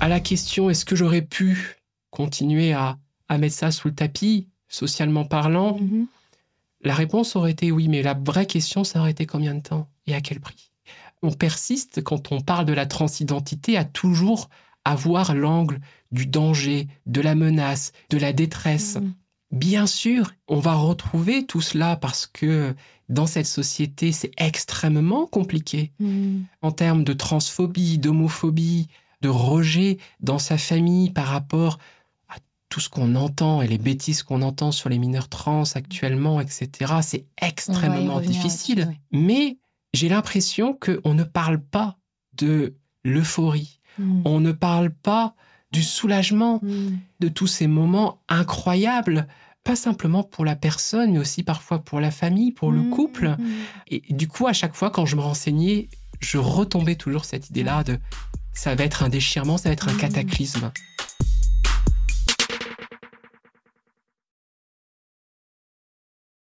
À la question est-ce que j'aurais pu continuer à, à mettre ça sous le tapis, socialement parlant, Mhm. la réponse aurait été oui, mais la vraie question, ça aurait été combien de temps et à quel prix? On persiste, quand on parle de la transidentité, à toujours avoir l'angle du danger, de la menace, de la détresse. Mhm. Bien sûr, on va retrouver tout cela parce que dans cette société, c'est extrêmement compliqué Mhm. en termes de transphobie, d'homophobie, de rejet dans sa famille par rapport à tout ce qu'on entend et les bêtises qu'on entend sur les mineurs trans actuellement, etc. C'est extrêmement difficile. Mais j'ai l'impression qu'on ne parle pas de l'euphorie. Mhm. On ne parle pas du soulagement Mhm. de tous ces moments incroyables, pas simplement pour la personne, mais aussi parfois pour la famille, pour le Mhm. couple. Et du coup, à chaque fois, quand je me renseignais, je retombais toujours cette idée-là de ça va être un déchirement, ça va être un Mhm. cataclysme.